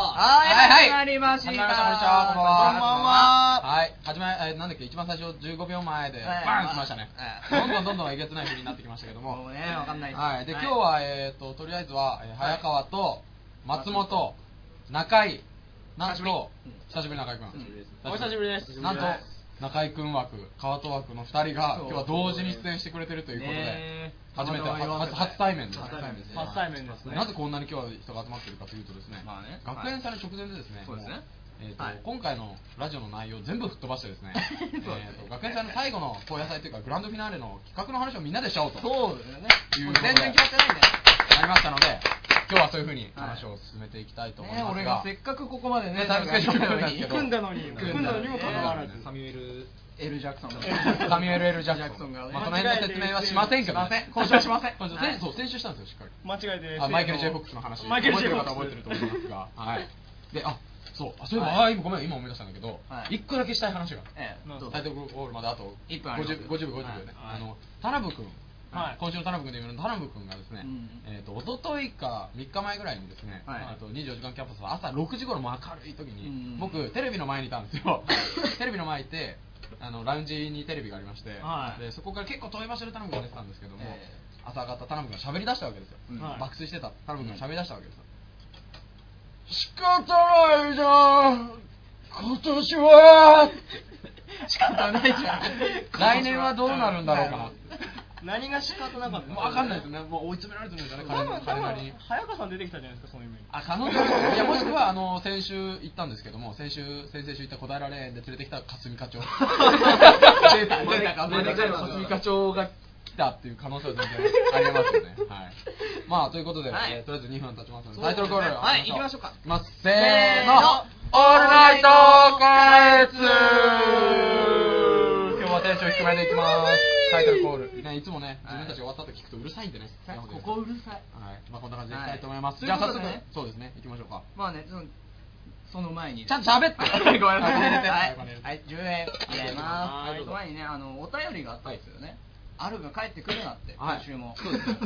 はいはい始まりました始まりました。こんにちはこんばんは。こんばんははい始まりえーなんだっけ一番最初15秒前ではいバーン来ましたね。はい。どんどんどんどんえげつない振りになってきましたけども。もうねわかんないです。はいで今日はえっととりあえずはえー早川と松本中井なんと久しぶり中井くん。お久しぶりです。なんと中井くん枠川戸枠の2人が今日は同時に出演してくれてるということでね初めて初初対面です初対面です初対面ですね。なぜこんなに今日は人が集まってるかというとですね、まあね学園祭の直前でですね、そうですね。もえーとはい。今回のラジオの内容を全部吹っ飛ばしてですねね えーと学園祭の最後の高野祭というかグランドフィナーレの企画の話をみんなでしちゃおうと。そうですよね。いうもう全然決まってないんだよなりましたので今日はそういうふうに話を進めていきたいと思いねますが、俺がせっかくここまでねねタイムスケジュール組んだんですけど。組んだのに。組んだのに。もかかわらず。サミュエルエル・ジャクソン。がサミュエル・エル・ジャクソンがね。まあ、その辺の説明はしませんけど、しません今週はしませんはい。そう先週したんですよしっかり。間違えてあマイケル・ J・ フォックスの話。マイケル・覚え J・ フォックス。覚えてると思いますが。はい。であそう。あそういえば、はい。あ今ごめん今思い出したんだけど、はい。一個だけしたい話が。ええタイトルゴールまであと一分あります50 50秒50秒ね、はい。あの田辺君はい。今週の田辺君で言うの田辺君がですね、うん。えー、と一昨日か3日前ぐらいにですね、はい。あと24時間キャンパスの朝6時頃も明るい時に、うん。僕テレビの前にいたんですよ。テレビの前にいてあのラウンジにテレビがありまして、はい。でそこから結構遠い場所で田辺君が出てたんですけども、え朝方田辺君が喋り出したわけですよ、うん。はい爆睡してた田辺君が喋り出したわけですよ、仕方ないじゃん。今年は仕方ないじゃん。来年はどうなるんだろうかな何が仕方なかったもう分かんないですね。もう追い詰められてるんですよね多分多なりに。早川さん出てきたじゃないですかそのイメージ。あ可能性いやもしくはあの先週行ったんですけども先週先々週行った小平レーンで連れてきた霞課長。出た出たか出たか霞課長が来たっていう可能性は全然ありますよね。はい。まあということで、はい。えーとりあえず2分経ちますので。タイトルコールはい行きましょうか。いきますせーの。せーの。オールナイトカエツ 今日はテンション低めでいきますタイトルコール、ね、いつもね自分たちが終わった後聞くとうるさいんでねここうるさいはい、まあこんな感じでいきたいと思います。はいじゃあ早速、ねそうですね、行きましょうか。まあねそのその前にちゃんと喋って。ごめんなさい。はいはい、ははいい、10円入れます。はいその前にね、あの、お便りがあったんですよね。あるが帰ってくるなって、はい今週も。そうですね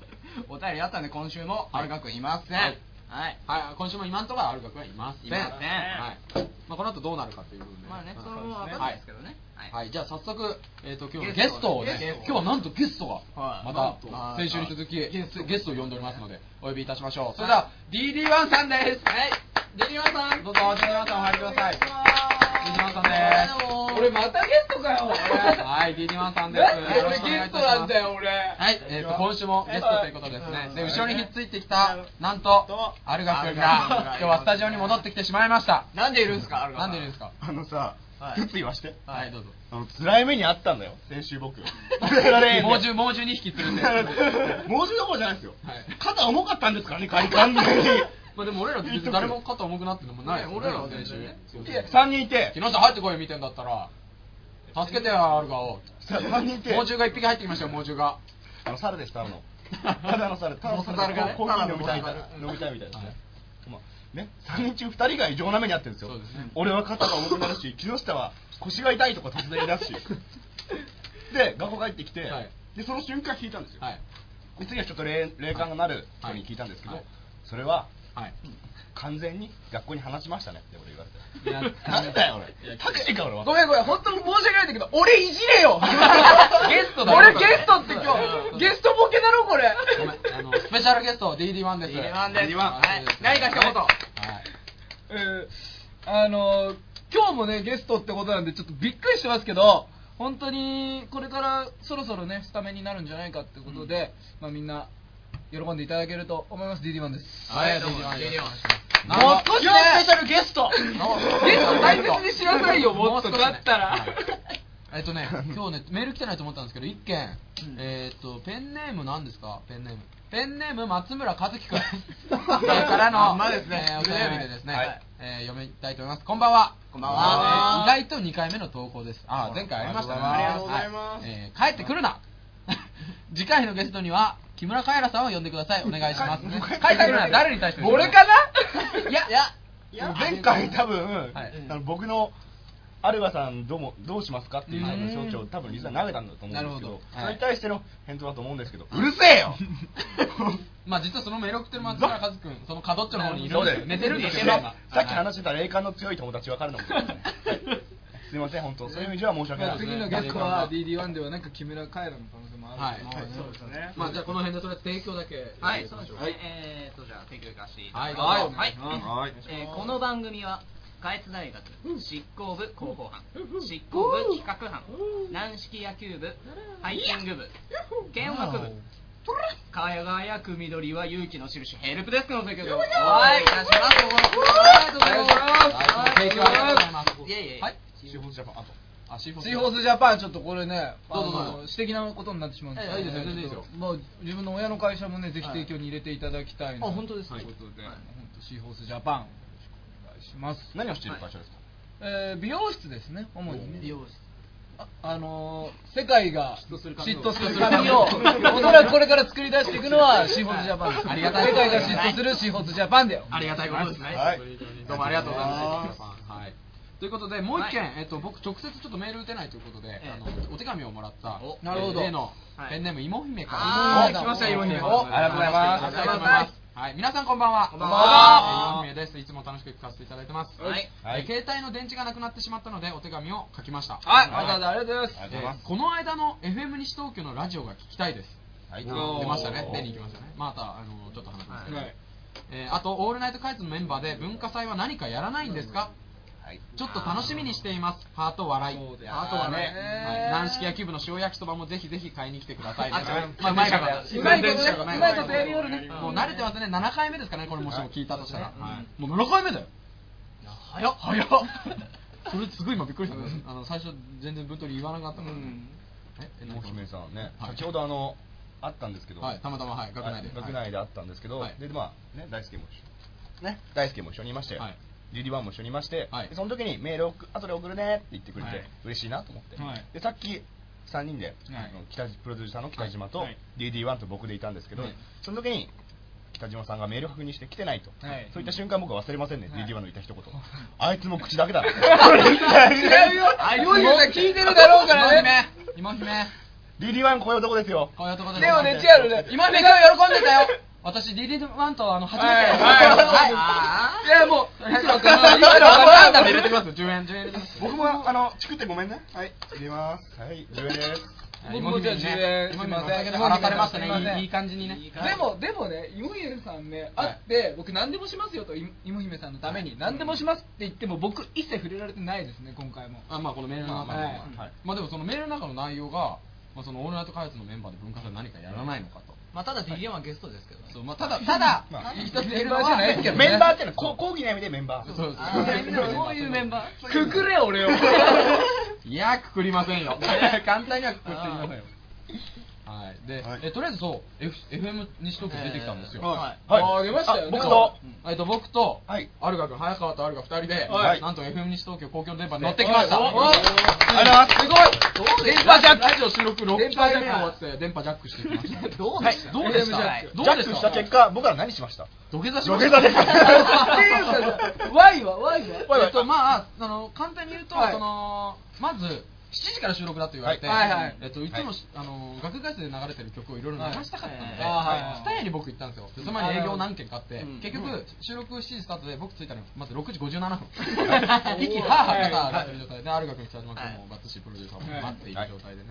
お便りあったんで、今週も、はいあるがくんいません。ははいい。はい、今週も今んところある学はいません。いませんはい。まあこの後どうなるかという部分で。まあね、そうんのわかんないですけどね。はい。はい、じゃあ早速、えっ、と今日のゲストゲストをねゲスト今日はなんとゲストが、はいまた先週に続きゲストを呼んでおりますのでお呼びいたしましょう。それでは DD1 さんです。はい。デリマさん。どうぞ DD1 さんお入りください。DD1 さんです。俺またゲストかよ、はい、DD1 さんです。よろしくお願いいたします。俺。はい、えー、と今週もゲストということですね。で、後ろにひっついてきた、なんとと、アルガ君アルガが今日はスタジオに戻ってきてしまいました。なんでいるんですか、あるなんでいるんですか？あのさ、はい一つ言わして。はい、どうぞ。あの、辛い目にあったんだよ、先週僕。猛猛獣、猛獣2匹連れて。猛獣どころじゃないですよはい。肩重かったんですからね、仮完全に。まあでも俺ら別に誰も肩重くなってるのもない俺らは全然ね先週いや3人いて、木下入ってこいよ見てんだったら。助けてよ、アルガを。さ3人いて、猛獣が1匹入ってきましたよ、猛獣が。あの、猿です、猿の。ただの猿、ただの猿猿がねコーヒー飲みたいただの猿飲みたいみたいですはいね。まあね、3人中2人が異常な目にあってるんですよね。俺は肩が重くなるし、木下は腰が痛いとか突然言い出すし。で、学校帰ってきてはい、で、その瞬間聞いたんですよ。はい。で次はちょっと霊霊感がなる人に聞いたんですけど、はいそれははい。完全に学校に話しましたねって俺言われて。なんだよ俺。タクシーか俺は。ごめんごめん、本当に申し訳ないんだけど、俺いじれよ。ゲストだよ俺ゲストって今日、ゲストボケだろ、これ。あの、スペシャルゲスト、DD1 です。DD1 です。DD1 はい。何か一言。はい。えーあのー今日もねゲストってことなんでちょっとびっくりしてますけど本当にこれからそろそろねスタメンになるんじゃないかってことで、まあみんな喜んでいただけると思います。DD1 です。はい、どうも DD1 です。DD1 なるほどもう少スペシャルゲスト。ゲスト大切にしなさいよもっとだったら。はい。えっとね、今日ね、メール来てないと思ったんですけど、一件、えーっと、ペンネーム何ですか？ペンネーム。ペンネーム松村和樹くん。からの、まんまですね。えーお便りでですね、はい。えー読みたいと思います。こんばんは。こんばんは。えー意外と2回目の投稿です。あ、前回ありましたね。ありがとうございます。はえー帰ってくるな。次回のゲストには、木村カエラさんを呼んでください。お願いします。帰ってくるな誰に対してです俺かな？いや、いや、前回多分、はい。あの僕のアルガさんどうもどうしますかっていううん象徴を多分リスナー投げたんだと思うんですけどなるほど。それに対しての返答だと思うんですけど、うるせえよ！まあ実はそのメール送ってる松村和君 その角っちょの方にいるんです寝てるんですよ。さっき話してた霊感の強い友達は彼のことですねすいません本当。そういう意味では申し訳ない。次のゲストは DD1 ではなく木村カエラの可能性もある。はい。そうですね。まあじゃあこの辺でとりあえず提供だけ。はい、そうですね。はいえーと、じゃあ、提供いかせてい。たはい。だきます。はい。はい。えーこの番組は、下越大学執行部広報班、執行部企画班、軟式野球部、ハイキング部、軽音楽部、輝く緑は勇気の印ヘルプデスクの提供でお願いいたします。ありがとうございます。はい提供ありがとうございます。いえいえ。はいシーフォースジャパンあと。あシーフォーシーホースジャパンちょっとこれねどうぞ。どうぞあの私的なことになってしまうんですけど。いいですよ全然いいですよ。もう自分の親の会社もねぜひ提供に入れていただきたいなあ本当ですかとい。うことで、本当シーホースジャパンよろしくお願いします。何をしている会社ですか、えー美容室ですね主にね。美容室。ああのー世界が嫉妬する髪を。嫉妬する髪をおそらくこれから作り出していくのはシーホースジャパンです。ありがたい。世界が嫉妬するシーホースジャパンだよ。ありがたいことですね。はい。どうもありがとうございます。はい。ということで、もう一件、えっと、僕直接ちょっとメール打てないということで、ええあの、お手紙をもらった、おなるほどえー例のはいペンネーム、芋姫から。来ました芋姫おありがとうございますありがとうございます。はい、皆さんこんばんは。こんばんはえー芋姫です。いつも楽しく聞かせていただいてます。はい。はいえー携帯の電池がなくなってしまったので、お手紙を書きました。はい、はいわざわざありがとうございますますえーこの間の FM 西東京のラジオが聞きたいです。はい出ましたね。出に行きましたね。また、あの、ちょっと話しますけど。はいえーあと、オールナイトカイツのメンバーで文化祭は何かやらないんですか？はいちょっと楽しみにしています。ハート笑い。ハート笑い。軟式野球部の塩焼きそばもぜひぜひ買いに来てください。うまい方だ。うまいことね。うまいことやるよね。もう慣れてますね。7回目ですかね、これもしも聞いたとしたら。もう7回目だよ。早っ。早っ。それすごい今びっくりした。あの、最初全然文鳥言わなかったからえ、もう姫さんね。先ほどあの、あったんですけど。たまたま、はい。学内で。学内であったんですけど。で、まあ、ね、大輔も一緒。ね。大輔も一緒にいましたよ。GD1 も一緒にいまして、はい、その時にメールを後で送るねって言ってくれて、はい、嬉しいなと思って、はい、でさっき3人で、はい、北プロデューサーの北島と DD1 と僕でいたんですけど、その時に北島さんがメール確認して来てないと、はい、そういった瞬間僕は忘れませんね、はい、DD1 の言った一言、あいつも口だけだ違うよいつも聞いてるだろうからね。今姫。今姫。DD1 こういう男ですよ。こういう男ですでもね違うね。今姫が喜んでたよ。私、DD1 とあの、初めて。はいはいい。やもういくらかないくらかななんで入れてます10円、10円入れてます。僕もあのチクってごめんねはい入れますはい10円です僕もじゃあ10円すいません荒らされましたすいませんね。いい感じにね。でも、でもね、芋姫さんね、会って、僕何でもしますよと、い芋姫さんのために、何でもしますって言っても、僕一切触れられてないですね、今回も。あまあこのメールの中の、はいはいまあでもそのメールの中の内容が、まあ、そのオールナイト開発のメンバーで文化祭何かやらないのかと。まあ、ただ DDM はゲストですけどね。そうまあ、ただ、ただ、まあ一つメンバーじゃないですけは、どねメンバーっていうのはこう講義の意味でメンバーそうそういうメンバー。くくれ、俺を。いや、くくりませんよ。簡単にはくくっていませんよ。はい。で、はい。えとりあえずそう、F、FM 西東京出てきたんですよ。はい。はい。あー出ましたよね。あ僕と。えっと、僕と、はい。アルガ君、早川とアルガ二人で、はい。なんと FM 西東京公共の電波に乗ってきました。はい。おありがとうござい。ますすごい。電波ジャック。ラジオ収録6電波ジャック。回目終わって、電波ジャック。してきました。どうでした？どうでした？はいどうでしジャックしたた結果僕ら何しました？土下座し土ました。下座ですっていうか、Y は Y はえっと、まあ、あの、簡単に言うと、はいその、まず、7時から収録だと言われて、はい。はいはい。えっと、い。つもし、あの、学外生で流れてる曲をいろいろ流したかったので、はい。はい。スタヤに僕行ったんですよ。でその前に営業何件かあってうん、結局、収録7時スタートで僕着いたのまず6時57分。息はははが上がってる状態で、アルガ君、北島君もバッツシプロデューサーも待っている状態でね。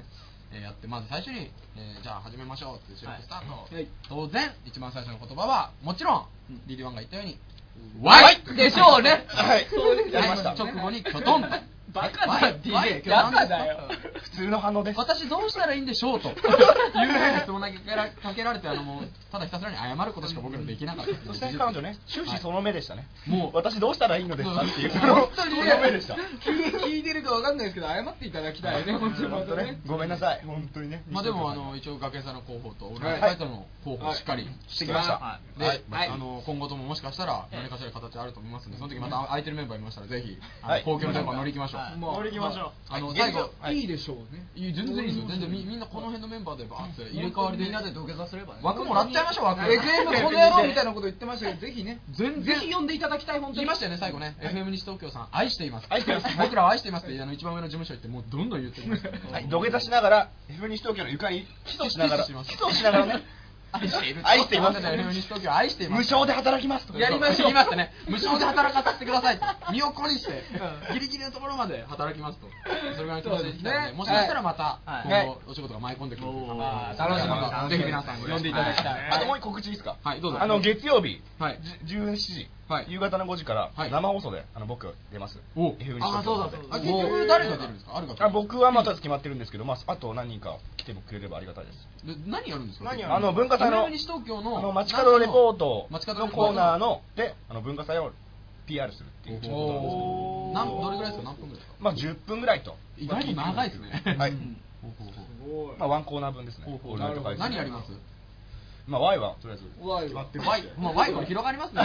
えーやってまず最初に、えーじゃあ始めましょうって収録スタート、はい。当然一番最初の言葉はもちろん、リリワンが言ったように「ワワイイでしょうね。はい。そうやりました。直後にキョトンとバカだよ、DJ。バカだよ。普通の反応です。私どうしたらいいんでしょうと。いうふうな質問だけかけられてあのもうただひたすらに謝ることしか僕らできなかった。そして彼女ね終始その目でしたね。もう。私どうしたらいいのですか？っていう。そ本の目でした。聞いてるかわかんないですけど、謝っていただきたい。ね、本当に。ね。ごめんなさい。本当にね。まあでもあの一応学園祭の広報と俺はい。のサイトの広報をしっかりしてきました。はで、はい。あの今後とももしかしたら何かしら形あると思いますんでその時また空いてるメンバーいましたらぜひ公共の電波乗り行きましょう、はい。もう。乗り行きましょう。あのはい。最後はい。いいでしょうね。いい全然いいですよ。全然みみんなこの辺のメンバーでバーって入れ替わりでみんなで土下座すればね。枠もらっちゃいましょう枠。FM この野郎みたいなこと言ってましたけどぜひね。全ぜひ呼んでいただきたい本当に。言いましたよね最後ね、FM 西東京さん愛しています。愛してます。僕らは愛していますってあの一番上の事務所行ってもうどんどん言ってきましたはい、土下座しながら F 西東京の床にキスしながら。キスしながらね愛している愛しています愛しています。無償で働きますとか。やりましょう。言いましたね。無償で働かせてくださいと 身を粉にしてギリギリのところまで働きますと。それぐらいの気持ちでのでもしかしたらまたはい。今後お仕事が舞い込んでくる楽しみぜひ皆さん呼んでいただきたい。あともう一個告知いいですか？はいどうぞ。あの月曜日。はい。じ17時はい。夕方の5時からはい。生放送であの僕出ます。お。F 西あそうだそうだ。あ結局誰が出るんですか？あるかあ僕はまた決まってるんですけど、まあ、あと何人か来てくれればありがたいです。で何やるんですか？あの文化祭の西東京のあの街角レポートのコーナーのであの文化祭を PR するっていうおー。なんどれぐらいですか？何分ぐらいですか？まあ10分ぐらいと意外と長いですね。はい。いまあワンコーナー分ですね。何やります？まあ Y はとりあえず。わい決まってる Y まあ Y も広がりますね。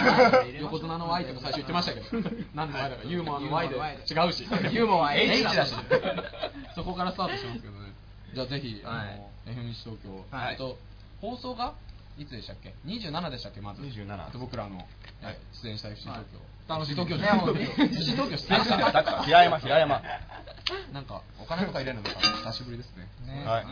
横綱の Y っても最初言ってましたけど。なんで Y だかユーモアの Y で違うし。ユーモアは H だし。そこからスタートしますけどね。じゃあぜひあはい。の FM 西東京。はい。えっと放送がいつでしたっけ？27でしたっけまず。27えっと僕らのえ出演した FC 東京。楽しみ。東京ね本当に FC 東京出演した。だから平山平山。なんかお金とか入れるのが久しぶりですね。ねはい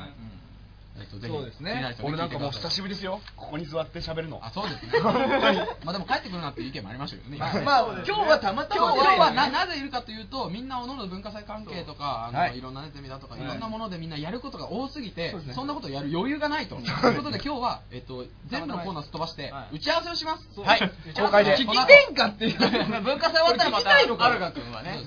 えっとぜひそうですね。俺なんかもう久しぶりですよ。ここに座って喋るの。あそうですね。まあでも帰ってくるなっていう意見もありましたけどね。まあまあ今日はたまたま今日はななぜいるかというとみんなおのおの文化祭関係とかあの、はいい、ろんなねゼミだとか、はい。い、ろんなものでみんなやることが多すぎてそ,、そうですね。んなことをやる余裕がないと、ということで今日は、えっと、全部のコーナーすっ飛ばして、はい。打ち合わせをします。はい。公開で。聞き転換っていう。文化祭終わったらまたこれ聞きたいのかアルガ君はね。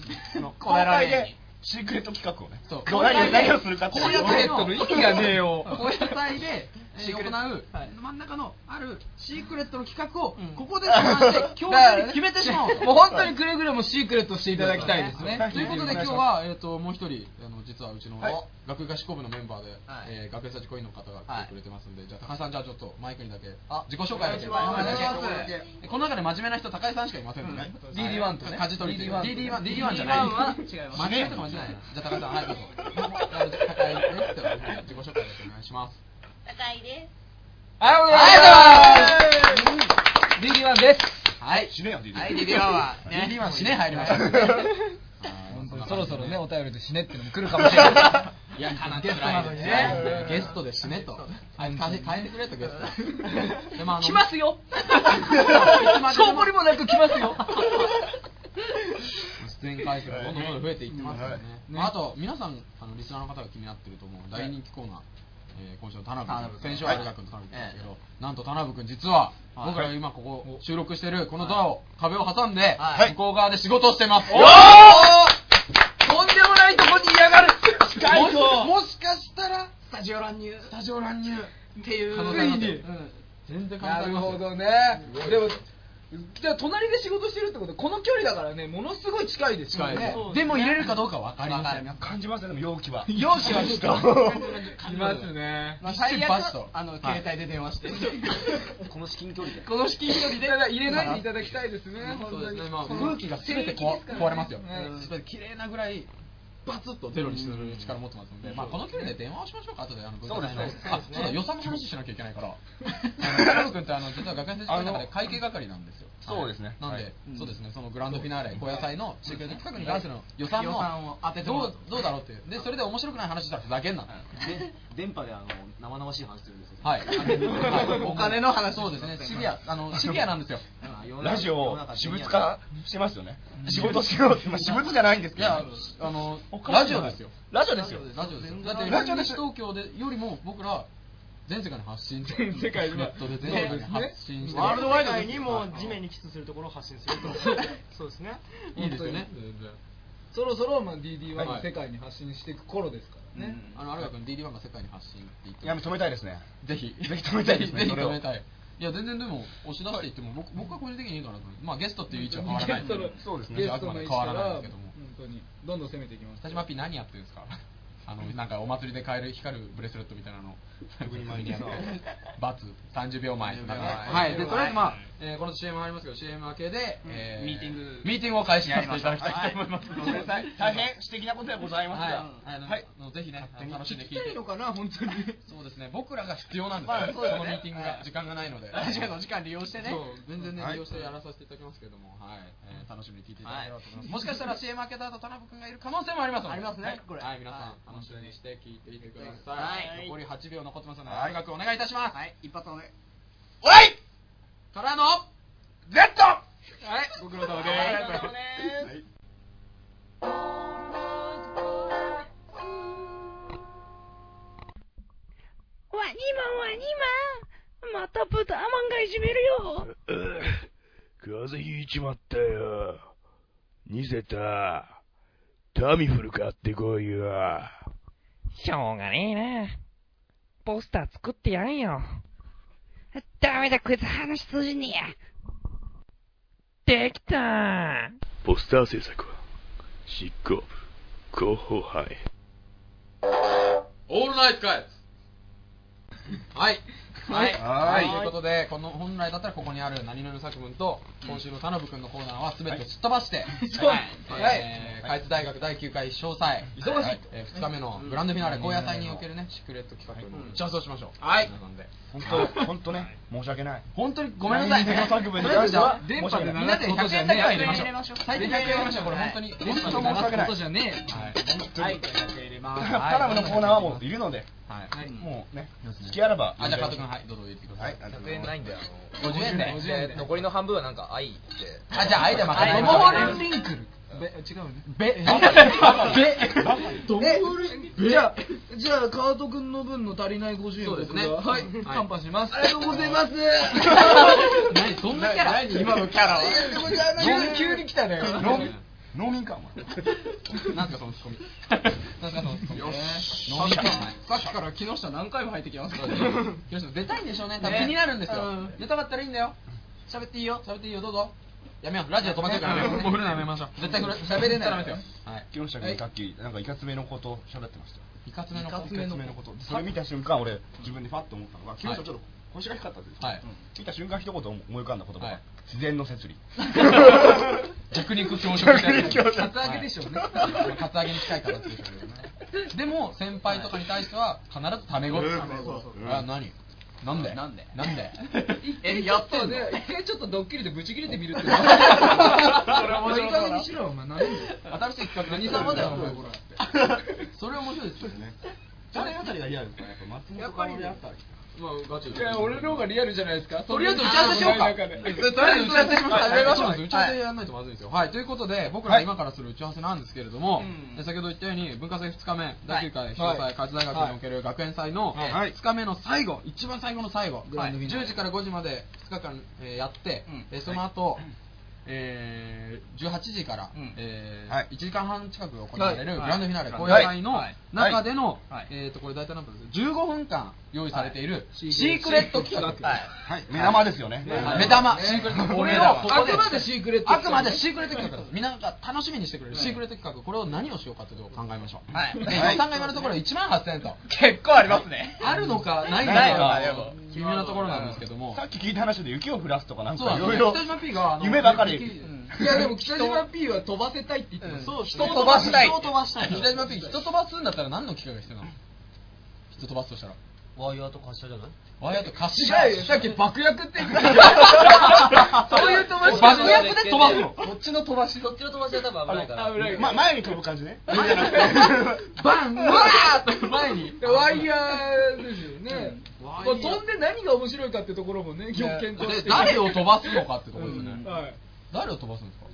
公開でシークレット企画をね。そう。どう何をするかっていう。高野祭のの意味がねえよ。高野祭で、行う真ん中のあるシークレットの企画を、うん。ここで相談して 今日中に決めてしまおうと。もう本当にくれぐれもシークレットしていただきたいですね。ということで今日は、えー、ともう一人あの実はうちのはい。学友合唱部のメンバーで、はい。えー学園祭コインの方が来てくれてますんで、じゃあ高橋さんじゃあちょっとマイクにだけあ自己紹介だけ。お願いします。この中で真面目な人高橋さんしかいませんので、ね。うん。DD1 とね。舵取り DD1 と DD1 DD1 じゃない。DD1 は違います。真面目な人かもしれない。じゃあ高橋さんはいどうぞ。高橋です自己紹介お願いします高いです。ありがとうございます DD1 です。はい。死ねよ DD はい DD1 はね。DD1 死ね入りました。本当にそろそろねお便りで死ねってのも来るかもしれない。いや、ゲストなのにね。ゲストで死ねと。あい。つ変え変えてくれとゲスト。でもあの来ますよ。証拠にもなく来ますよ。出演回数がどんどんどんどん増えていってますからね。はい。まああと皆さんあのリスナーの方が気になってると思う大人気コーナー。えー今週の田辺君先週は有賀君と田辺君ですけど、なんと田辺君実は、はい。僕ら今ここ収録してるこのドアを、壁を挟んで、はい。向こう側で仕事をしてます、おとんでもないとこにいやがる。もしかしたらスタジオ乱入。スタジオ乱入。っていう。全然可能性なるほどね。でもじゃあ隣で仕事してるってことこの距離だからねものすごい近いですよね。でも入れるかどうか分かりません。感じますねでも容器は。容姿はちょっと。いますね。まあ最悪あのはい携帯で電話して。この至近距離で。この至近距離で。入れないでいただきたいですね本当に。そうですね、まあ、この空気が全て壊壊れますよ、ね綺麗なぐらいバツッとゼロにする力持ってますので、まあ、この距離で電話をしましょうか後であのですね。あそうだ予算の話しなきゃいけないから。田辺君ってあの実は学園生の中で会計係なんですよ。そうですね。なんで、はい。そうですね。そのグランドフィナーレ高野菜のシークレット企画に関する予算の予算を当てどうどうだろうっていう。でそれで面白くない話したらふざけんな電波であの生々しい話するんですよ。はい、は いお金の話そうですね。シビアあのシビアなんですよ。ラジオを私物化してますよね。仕事しようってまあ私物じゃないんですけど。いやあのラジオですよ。ラジオですよ。ラジオですよ。だってラジオです。西東京でよりも僕ら全世界に発信全世界にネットで全世界に発信してる。ワールドワイドにも地面にキスするところを発信すると。そうですね。いいですよ。ねそろそろまあ DD1 はいが世界に発信していく頃ですからね。あのアルガ君 DD1 が世界に発信って言っていや止めたいですね。ぜひ。ぜひ止めたいですね。ぜひそれを止めたい。いや全然でも押し出していっても僕僕は個人的にいいかなとまあゲストっていう位置は変わらないそうですね。あくまで変わらないんですけども。本当に。どんどん攻めていきます。田島 P 何やってるんですか？あのなんかお祭りで買える光るブレスレットみたいなの。特に前にやってバツ30秒前。30秒前。はい。でとりあえずまあ、えーこの CM ありますけど CM 明けで、えミーティング。ミーティングを開始させていただきたいと思います。ごめんなさい。大変素敵なことでございますはい。はい。ぜひね、楽しんで聞いて。いいのかな本当に。そうですね、僕らが必要なんですまあよ、そうだね。このミーティングが、時間がないので。ラジオの時間利用してね。全然ね、はい。利用してやらさせていただきますけども、はい、えー楽しみに聞いていただければと思います。もしかしたら CM 開けた後、田辺君がいる可能性もあります。ありますね。はい。これはい、皆さんは、い。楽しみにして聞いていてくださ。はい。い残り8秒残ってますので、はい。音楽お願いいたします。はい。一発おねおいからの、Z! はい、ご苦労様です。ワニマンワニマンまた豚マンがいじめるよ風邪ひいちまったよ。ニセタ、タミフル買ってこいよ。しょうがねえなポスター作ってやんよダメだこいつ話通じねえやできたポスター制作は、執行部、広報班へ。オールナイトカイツはい。はい。はい。ということで、この本来だったらここにある何々の作文と、今週の田辺君のコーナーは全てすっ飛ばして、はい。はい。えー、開津大学第9回詳細、忙しい。えー、2日目のグランドフィナーレ、高野祭におけるね、シークレット企画に打ち合わせをしましょう。はい。本当本当ね。申し訳ない。本当にごめんなさい。何々の作文に関しては電波でみんなで100円だけは入れましょう。最低100円入れましょう。これはい本当に。本当申し訳ないことじゃねえはい。はい。入れますタラムのコーナーはもういるので。はい。もうねそうですね。好きあらばあ、じゃあ、加藤君、はい、どうぞ言ってくださ。はいい100円ないんだよ。あの50円で。50円で。残りの半分はなんか愛で。あ、じゃあ、愛でまた。愛でモールリンクルべ違うねべ、べ、ドモールじゃあじゃあカート君の分の足りない50円そうですね。僕がはい。はい。カンパします。ありがとうございます。何そんなキャラ？今のキャラ急に来たね農民かお前なんすかそのツッコミ。なんすかそのツッコミ。よし飲さっきから木下何回も入ってきますからね 木下出たいんでしょうね。多分ね気になるんですようん。出たかったらいいんだよ。喋っていいよ。喋っていいよ、どうぞ。やめよう。ラジオ止まってるから。もう振るのやめましょう。絶対。喋れない。ダメですよ。はい。木下君さっきなんかいかつめのこと喋ってましたいかつめのいかつめのことそれ見た瞬間俺自分でファッと思ったのが木下ちょっと腰が低かったんですよはい。見た瞬間一言思い浮かんだ言葉はいが自然の摂理 弱肉強食みたいな。カツアゲでしょうね。はいカツアゲに近い形でしょうけどね。でも、先輩とかに対しては、必ずタメ語。う。ん。あ、何？なんで？なんで？なんで？えやってんの？ね一回ちょっとドッキリでブチ切れてみるってそれ面白い。いい加減にしろお前何で。新しい企画何様だよ、お前これ。それ面白いですよね。誰あたりがリアルですかやっぱ松本かおりあたりまあ、ガチいや俺の方がリアルじゃないですか？とりあえず打ち合わせしようか。とりあえず打ち合わせしましょう。はいやりましょう。はい打ち合わせやらないとまずいですよ。はい。ということで、僕ら今からする打ち合わせなんですけれども、先ほど言ったように、文化祭2日目、第9回詳はい。細、開津大学における学園祭のはい。2日目の最後、一番最後の最後、グランドフィナーレ10時から5時まで2日間えーやってその後、えー18時からうん。えはい。ー1時間半近く行われるはい。グランドフィナーレ、はい。高野祭のはい中でのはい、えーと、これ大体何分です15分間用意されているシシークレット企画。はい。目玉ですよね。はい。目玉、シークレット。これを、ここであくまでシークレットあくまでシークレット企画です。みんなが楽しみにしてくれる。シークレット企画。これを何をしようかということを考えましょう。はい。で予算が今のところ1万8000円と。結構ありますね。あるのか、ないのないのか。微妙なところなんですけども。さっき聞いた話で雪を降らすとかなんかいろいろ夢ばかりうんいやでも北島 P は飛ばせたいって言ってます。そう、人を飛ばしたい。人を飛ばしたい。北島 P、人飛ばすんだったら何の機会が必要なの？人飛ばすとしたら。ワイヤーと滑車じゃない？ワイヤーと滑違車。さっき爆薬って言ってた。そういう飛ばし爆薬で飛ばすの。こっちの飛ばしそっちの飛ばしは多分危ないから。危ないま前に飛ぶ感じね。バン！わーっと前に。ワイヤーですよね、まあ、ワイヤー飛んで何が面白いかってところもね今日検討してで誰を飛ばすのかってところですよね。はい誰を飛ばすんですか？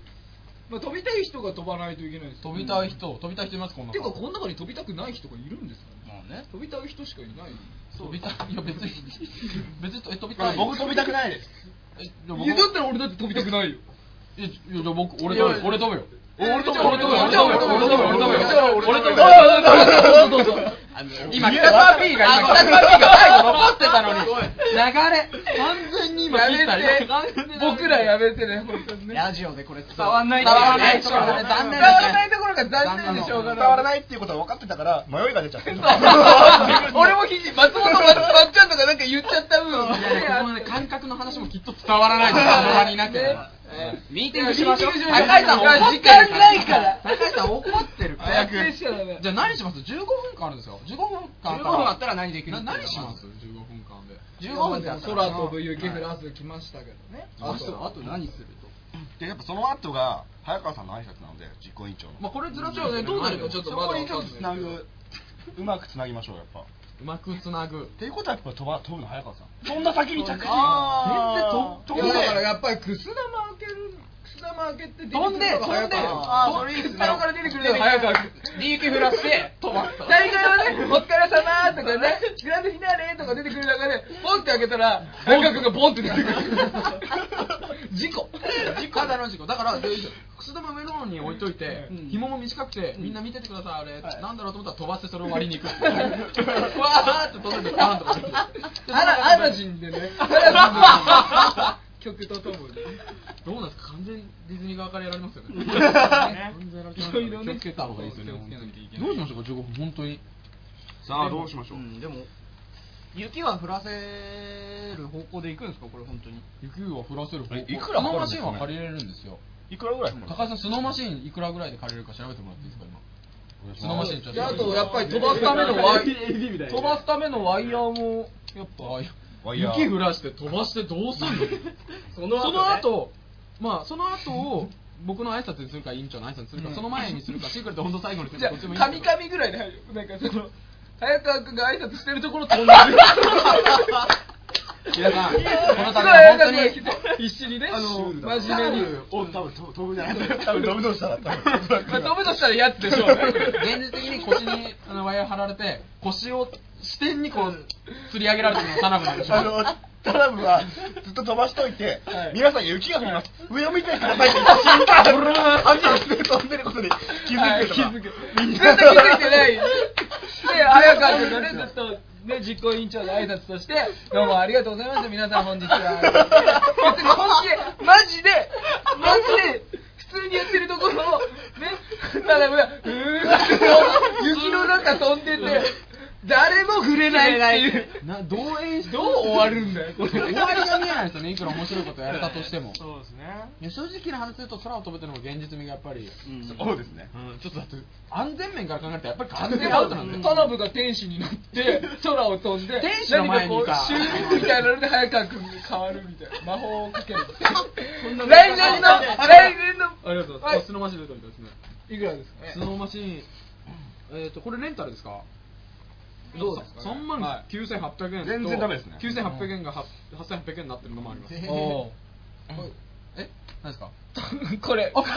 まあ、飛びたい人が飛ばないといけないです飛びたい人、飛びたい人いますこんなていうかこの中に飛びたくない人がいるんですかもうね飛びたい人しかいない飛びたい、いや別に、別にえ飛びたい。僕飛びたくないですえだったら俺だって飛びたくないよいやいやじゃあ僕、俺飛ぶよ。俺飛ぶよ。俺飛ぶ俺飛ぶよ。俺飛ぶよ。俺飛ぶよ。俺飛ぶよ。俺飛ぶよ。そうそうそう今、北島 P が、今、北島 P が最後残ってたのに、流れ、完全に今や切っためて僕らやめてね本当にね。ラジオでこれ。伝わんない伝わらないねところがね。残念伝わらないところが残念でしょうがない。伝わらないっていうことは分かってたから迷いが出ちゃって 俺もひじ松本ままっちゃんとかなんか言っちゃった分。感覚の話もきっと伝わらないです、その場にいなければ。ミーティングしましょう高井さん怒ってる時間ないから高井さん怒ってる。早く。じゃあ何します ?15 分間あるんですよ。15分間。15分あったら何できるな何します？15分間で。15分で空飛ぶ雪降らす来ましたけどね。あとあと何するでやっぱその後が早川さんの挨拶なので実行委員長の。まあこれずらっじゃあねどうなるかちょっとまだわかんないつなぐうまくつなぎましょうやっぱ。うまくつなぐ。っていうことはやっぱ飛ば飛ぶの早川さん。そんな先に着地。全然飛んで。いやだからやっぱりくす玉開けて飛んで出てくるのが早川あーそれいいっすから出てくる早川君雪降らして飛ばすと大会はね、お疲れ様とかね、グランドフィナーレとか出てくる中で、ポンって開けたら、早川君がポンって出てくる。事故。ただの事故。だからでくす玉上の方に置いといてうん。紐も短くてみんな見ててくださいあれ。なんだろうと思ったら飛ばしてそれを割りに行く わーって飛んでバーンとかアラアラジンでね、アラジンで曲とともに。どうなんですか？完全にディズニー側からやられますよね。ね。完全やられてますよいろいろね。気をつけた方がいいですよねどうしましょう？か15分本当に。さあどうしましょう、んでも雪は降らせる方向で行くんですか？これ本当に。雪を降らせる方法えいくらスノーマシンは借りれるんですよ。いくらぐらい高橋さんスノーマシンいくらぐらいで借りれるか調べてもらっていいですか今？スノーマシンちょっであととやっぱり飛ばすためのワイ飛ばすためのワイヤーもやっぱ雪降らして飛ばしてどうすんの？その後ね。その後まあその後を僕の挨拶にするか委員長の挨拶にするか、うん。その前にするかシークレット本当最後にするじゃかどっちもいいあんですけど。神々ぐらいでなんかその早川君が挨拶してるところ飛んでる。皆さん この度は本当に必死にねあの真面目に。お多分飛ぶじゃない。多分飛ぶとしたら飛ぶとしたらやつでしょうね。現実的に腰にあのワイヤー張られて腰を支点にこう吊り上げられてるのが田辺なんでしょあのタラブはずっと飛ばしといて、はい。皆さん雪が降ります。上を見てくださいって瞬間ブルーン初めて飛んでることに気づくとか、はい気づくみん全然気なづいてないで早川君がねずっとね実行委員長の挨拶としてどうもありがとうございます皆さん本日は別に本気でマジでマジで普通にやってるところをねただうわうーんって雪の中飛んでて誰も触れないっていう。などう演出？どう終わるんだよ。これ終わりが見えないですよね。いくら面白いことやれたとしても。そうですね。いや正直な話すると空を飛ぶっていうのも現実味がやっぱり、そうですね。うん、ちょっとだって安全面から考えるとやっぱり完全アウトなんで。田辺が天使になって 空を飛んで天使の前にか何か。こうシューみたいなので早川君に変わるみたいな。魔法をかける来年の来年のありがとうございます、はいスノーマシン出たみたいですねいくらですか？スノーマシンえっ、とこれレンタルですか？どうですか3万9800円と全然ダメですね9800円が8 8800円になってるのもありますおえ何ですか？これあ、運転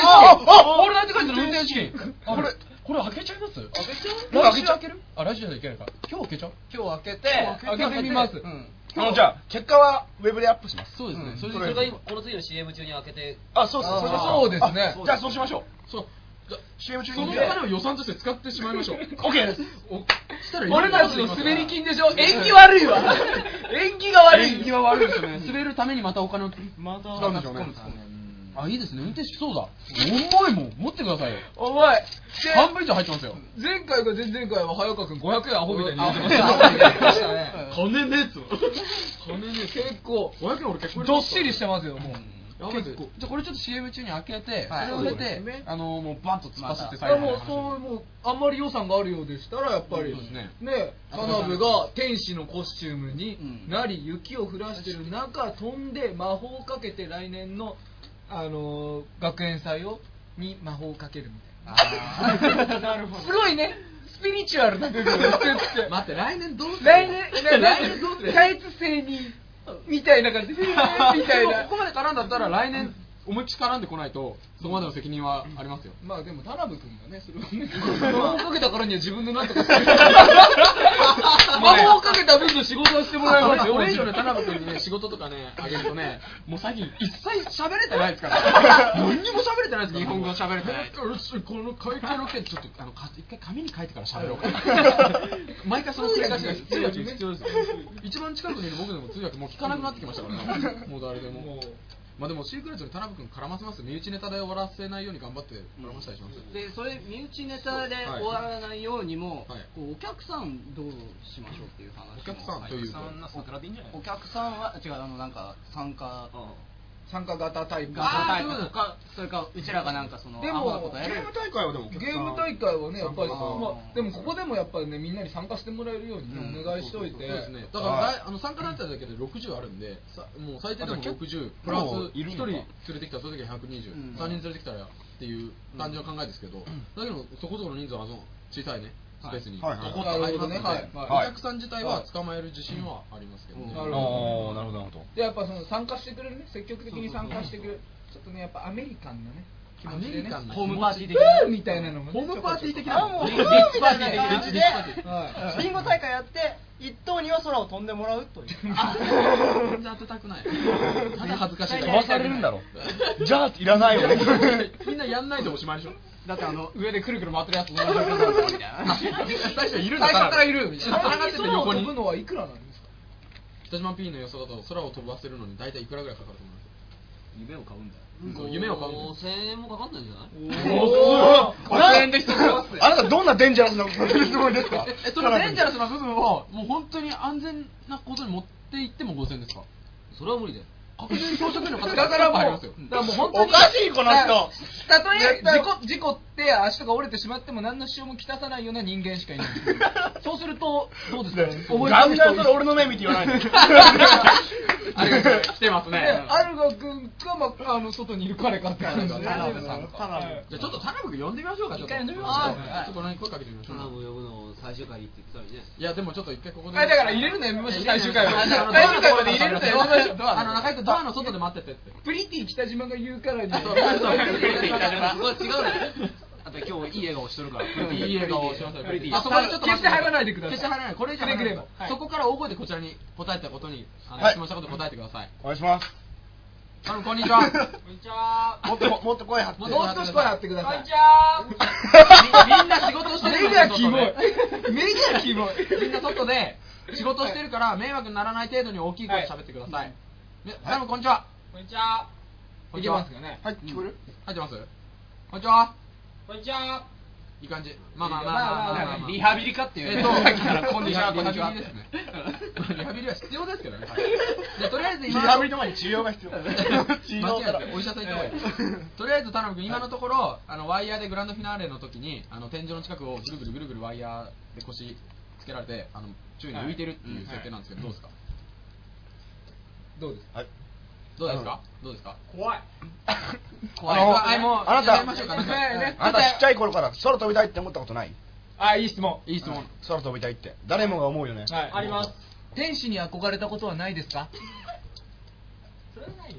手あ、俺なんて書いてる運転資金。あこれこれ開けちゃいます？開けちゃう？開けちゃう来週開ける？あ、来週じゃいけないか。今日開けちゃう？今日開けて開けてみますうんあのじゃあ結果はウェブでアップしますそうですね。それそでれが今この次の CM 中に開けてあそうそうそうそうですねあじゃあそうしましょうそう。CM 中そのにお金を予算として使ってしまいましょう。OK ですおしたらいい俺たちの滑り金でしょ縁起悪いわ 縁起が悪い演技は悪いですよね。滑るためにまたお金をまた使うんでしょうね。あ、いいですね。運転手そうだ。重いもん。持ってくださいよ。お前で半分以上入ってますよ。前回か前々回は早川君500円アホみたいに言ってましあた言ってましたね 金ねえっつうの。金ねえ結構500円俺結構どっしりしてますよもうやばいですじゃあこれちょっと CM 中に開けて、はい。それを入れて、ね。あのもうバンと突っ走ってい最後もうそうもうあんまり予算があるようでしたらやっぱり。ね。ね田辺が天使のコスチュームにうん。なり雪を降らしてる中飛んで魔法をかけて来年のあのー学園祭をに魔法をかけるみたいな。なるほど。すごいね。スピリチュアルな部分を作って待って来年どうする来年来年どうする？タイツ生にみたいな感じ。でみたいな。ここまで絡んだったら来年思いっきり絡んでこないとそこまでの責任はありますよ。まあでも田辺君がねそれをね。魔法をかけたからには自分でなんとかする。魔法をかけた分の仕事はしてもらいますよ。俺以上ね田辺君にね仕事とかねあげるとねもう最近一切喋れてないですから 何にも喋れてないです日本語喋れてない この会計ロケちょっとあのか一回紙に書いてから喋ろうか。毎回その繰り返しが通訳必要ですよ。一番近くにいる僕でも通訳もう聞かなくなってきましたからね。もう誰でもまあでもシークレットに田辺君絡ませます身内ネタで終わらせないように頑張って絡ませたりしますでそれ身内ネタで終わらないようにも、はい。こうお客さんどうしましょうっていう話もお客さんというとお客さんは違うあのなんか参加参加型タイプガチャ大会。とか。それかうちらがなんかそのでもゲーム大会はでもゲーム大会はねやっぱり、まあ、でもここでもやっぱりねみんなに参加してもらえるようにね、お願いしといて。そうですね。だから、だいあの参加だっただけで60あるんでさもう最低でも60プラスもういる1のか。人連れてきたらその時は120、うん。3人連れてきたらっていう感じの考えですけど、だけどそこそこの人数はあの小さいねスペースに。はいはいドコッと入りますお客さん自体は捕まえる自信はありますけどね、なるほど。ああなるほどなるほど。でやっぱその参加してくれるね。積極的に参加してくれる。ちょっとねやっぱアメリカンなね。気持ちでね。アメリカンな。ホームパーティー的フーみたいなのホームパーティー的な。あもうリッチパーティーリッチリッチパーティー。はいビンゴ大会やって一等には空を飛んでもらうという。全然当てたくない。ただ恥ずかしい飛ばされるんだろじゃあいらないよ。ね みんなやんないでおしまいでしょだってあの上でくるくる回ってるやつ同じみたいな。最初いるんだ最初からいるみたいな。繋がってて空を横に飛ぶのはいくらなんですか北島 P の予想だと空を飛ばせるのに大体いくらぐらいかかると思います夢を買うんだよそう夢を買うんです5000円もかかんないんじゃないお5000円で一つあなたどんなデンジャラスなことするつもりですかええそのデンジャラスな部分をもう本当に安全なことに持っていっても5000ですかそれは無理だよ確実に教職員の方だからもうありますよ。だからもう本当におかしいこの人。たとえ事故事故って足とか折れてしまっても何の支障もきたさないような人間しかいない。そうするとどうですか？ねそれ俺の目見て言わないで。ありがとう来てます。ねねアルガ君か、まあ、あの外にいる彼かって話ですね。田辺さんか。田辺じゃあちょっと田辺君呼んでみましょうかちょっと。一回呼んでみましょうはい。ちょっとこの辺声かけてみましょう。サナム呼ぶの最終回って言ってたいやでもちょっと一回ここで。あだから入れるのやめましょう最終回は。あの最終回まで入れるのやめましょう。あの中居君ドアの外で待っててって。プリティ北島が言うからに。そう。そうそう違うねあと今日いい笑顔してるからいい笑顔をしますよプリティ。あそこでちょっと決して入らないでください。決して入らない。これ以上ない。くれぐれもはいそこから大声でこちらに答えたことに質問したことに答えてください。お願いします。あのこんにちは。こんにちは。もっともっと声張ってももう少し声張ってくださいは。みみんな仕事してる目がキモい。目がキモい。みんな外で仕事してるから迷惑にならない程度に大きい声で喋ってください。ねどうもこんにちは。こんにちは。いけますかね。はい。聞こえる？入ってます？こんにちはこんにちは。いい感じ。まあまあまあまあリハビリかっていう。えっと、さっきか。らこんにちはリハビこんにちは。リですね。リハビリは必要ですけどね。でとりあえずリ今ハビリの前に治療が必要。お医者さん行った方がいい。とりあえず田辺君今のところあのワイヤーでグランドフィナーレの時にあの天井の近くをぐるぐるぐるぐるワイヤーで腰つけられてあの宙に浮いてるっていう設定なんですけどどうですか？どうですはいどうですか？どうですか？怖い。怖い。あのはいもうあなたあなたちっちゃい頃から空飛びたいって思ったことない？あいい質問。いい質問。空飛びたいって。誰もが思うよね。はい。あります。天使に憧れたことはないですか？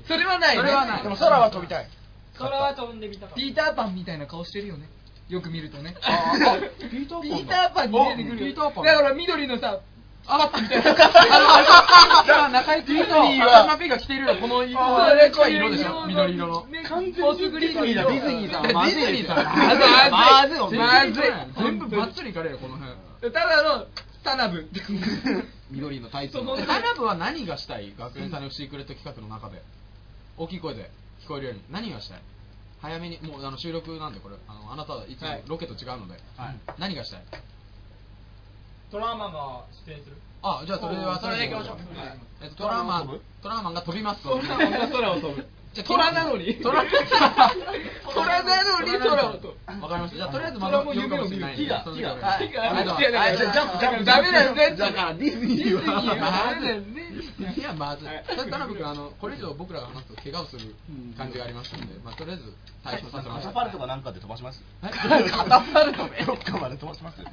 それはないそれはないでも空は飛びたい。空は飛んでみたピーターパンみたいな顔してるよね。よく見るとね。ああ ピーターパンだ。ピーターパンに見えてくる。よおピーターパン。だから緑のさパッツみたいなあの、じゃあ中井君とディズニーは赤島 P が着ているこの色はー色でしょ緑色の。完全にモスグリーンの色ディズニーだディズニーさん。まずいまずい。まずい全部バッツリいかれるこの辺。ただのタナブ緑のタイツそのの。タナブは何がしたい学園祭のシークレット企画の中で。大きい声で聞こえるように。何がしたい早めに、もうあの収録なんでこれ、あのあなたいつもロケと違うので、何がしたいトラウマが出演する。あ、じゃあそれはそれでいきましょう。はい。えっとトラーマン、トラーマンが飛びます。空を飛ぶじゃあ虎なのに。トラ虎なのに空を飛ぶわかりました。じゃあとりあえずま虎も夢を見る。木が木が。はい木が。あジャンプジャンプ。ダメだよねだからディズニーは。は。まず。いダメだよねいやまず。いはい。それ田辺君あのこれ以上僕らが話すと怪我をする感じがありますのでまあとりあえず対処させましカタたパルトかなんかで飛ばします？カタパルトねどっかまで飛ばします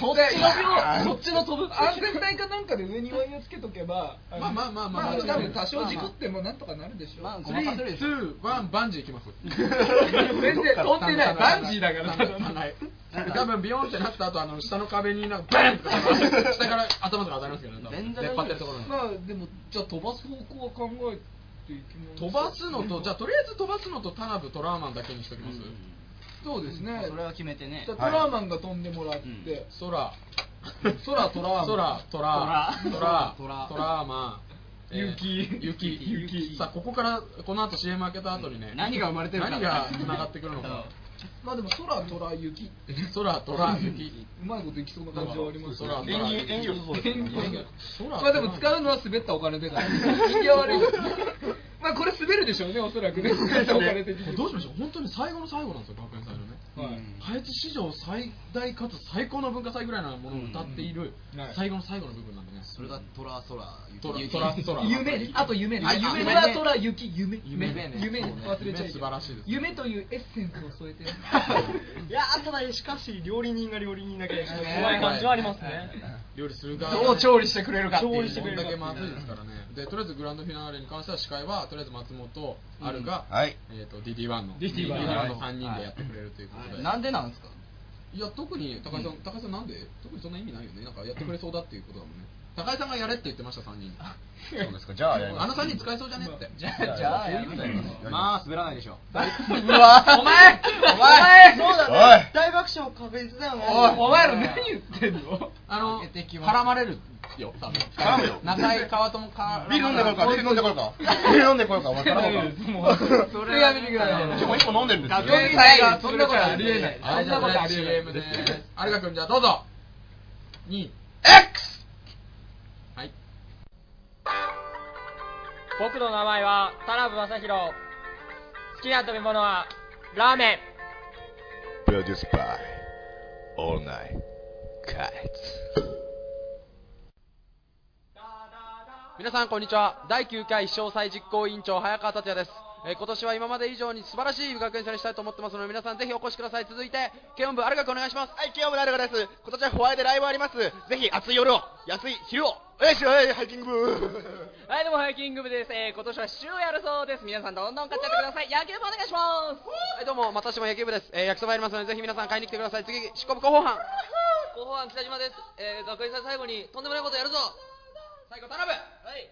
そっちの病そっちの飛ぶ。安全帯かなんかで上にワイヤーつけとけばまあまあまあまあ多分多少事故ってもなんとかなるでしょ。まあごまかせるでしょ。3、2、1バンジーいきます。全然 飛んでない。バンジーだから。はい多分ビヨンってなった後あの下の壁になんか バンとか下から頭とか当たりますけどね全然出っ張ってるところに。まあでもじゃあ飛ばす方向は考えていきます。飛ばすのとじゃあとりあえず飛ばすのと田辺トラーマンだけにしときます。そうですね。それは決めてね。じゃあトラーマンが飛んでもらって、空。空トラーマン。空トラトラトラトラトラー。マンえー雪雪雪さあここからこの後 CM 開けた後にね何が生まれてるか何が？つながってくるのか。まあでも空トラ雪空トラ雪うまいこといきそうな感じはあります空演技演技良さそうでまあでも使うのは滑ったお金でから。気が悪い。まあこれ滑るでしょうねおそらくね。お金的に。どうしましょう。本当に最後の最後なんですよ学園祭のねはい。下越史上最大かつ最高の文化祭ぐらいのものを歌っている最後の最後の部分なんでね。それがトラソラトラ。雪トラ。トラ。夢。あと夢ね。あ夢ね。夢は空雪。夢。夢ね。夢忘れちゃい素晴らしいです夢というエッセンスを添えて。ね いやーただしかし料理人が料理人だけ怖い感じはありますね。料理する側どう調理してくれるかっていう。調理してくれるこんだけまずいですからね。でとりあえずグランドフィナーレに関しては司会はとりあえず松本あるが、はい。えー、と DD1 の DD1 の。3人でやってくれるということで、なんでなんですか？いや特に高井さん、高井さんなんで？特にそんな意味ないよね。なんかやってくれそうだっていうことだもんね。高井さんがやれって言ってました3人。そうですか。じゃあ あの3人使えそうじゃねって。じゃあじゃあやる。まあ滑らないでしょう。わ お前お前そうだね。大爆笑確実だよねお前ら何言ってんの？あの絡まれるよ多分。絡むよ。中井川友かビール飲んでこようかビール飲んでこようか。ビール飲んでこようか。お前頼もうか。それやめてくださいちょもう一本飲んでるんですよ。学園祭がそんなことありえない。そんなことありえない。CM で有賀君じゃあどうぞ。2 X はい。僕の名前は田辺正宏。好きな食べ物はラーメン。Produced by All Night Kites. 皆さんこんにちは。第9回詳細実行委員長早川達也です、えー今年は今まで以上に素晴らしい学園祭にしたいと思ってますので皆さんぜひお越しください。続いて軽音部有賀君お願いします。はい、清村遥です。今年はホワイトライブあります。ぜひ暑い夜を、安い昼を、お願いします。ハイキング。部。はいどうもハイキング部です、えー今年は週やるそうです。皆さんどんどん買っちゃってください。野球部お願いします。はいどうも私も野球部です、えー焼きそばやりますのでぜひ皆さん買いに来てください。次四国広報班。広報班北島です、えー、学園祭最後にとんでもないことやるぞ最後頼む。はい。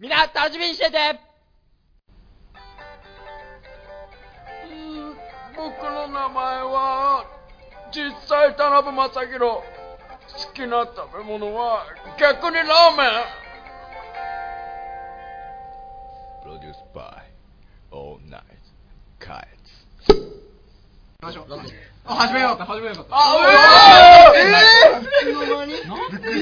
みんな楽しみにしてて。僕の名前は実際田辺正宏。好きな食べ物は逆にラーメン。Produced by All Night Kaetsu あ始めよう。か始めようかあえー、の間に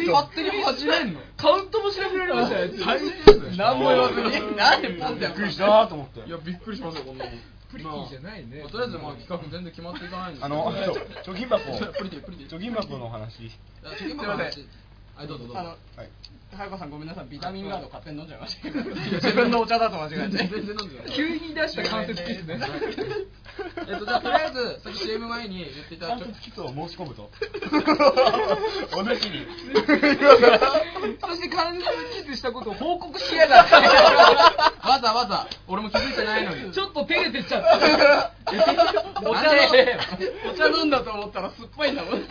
勝手に始めんの？カウントもしなくなりましたよ最低です何も言わずに。なんでポンってびっくりしたなと思って。い。やびっくりしますよこんなの。プリティじゃないね。まあとりあえずまあ企画全然決まっていかないんですあの、貯金箱、プリティプリティ。貯金箱の話。貯金箱の話はいどうぞどうぞ。あのはい。早川さんごめんなさいビタミンガード勝手に飲んじゃいました。け ど自分のお茶だと間違えて全然飲んでない急に出した関節キスね。えっとじゃあとりあえずさっき CM 前に言っていただ関節キスを申し込むと。お主に。そして関節キスしたことを報告しやがって。わざわざ俺も気づいてないのに。ちょっと照れてっちゃった。お茶お茶飲んだと思ったら酸っぱいんだもん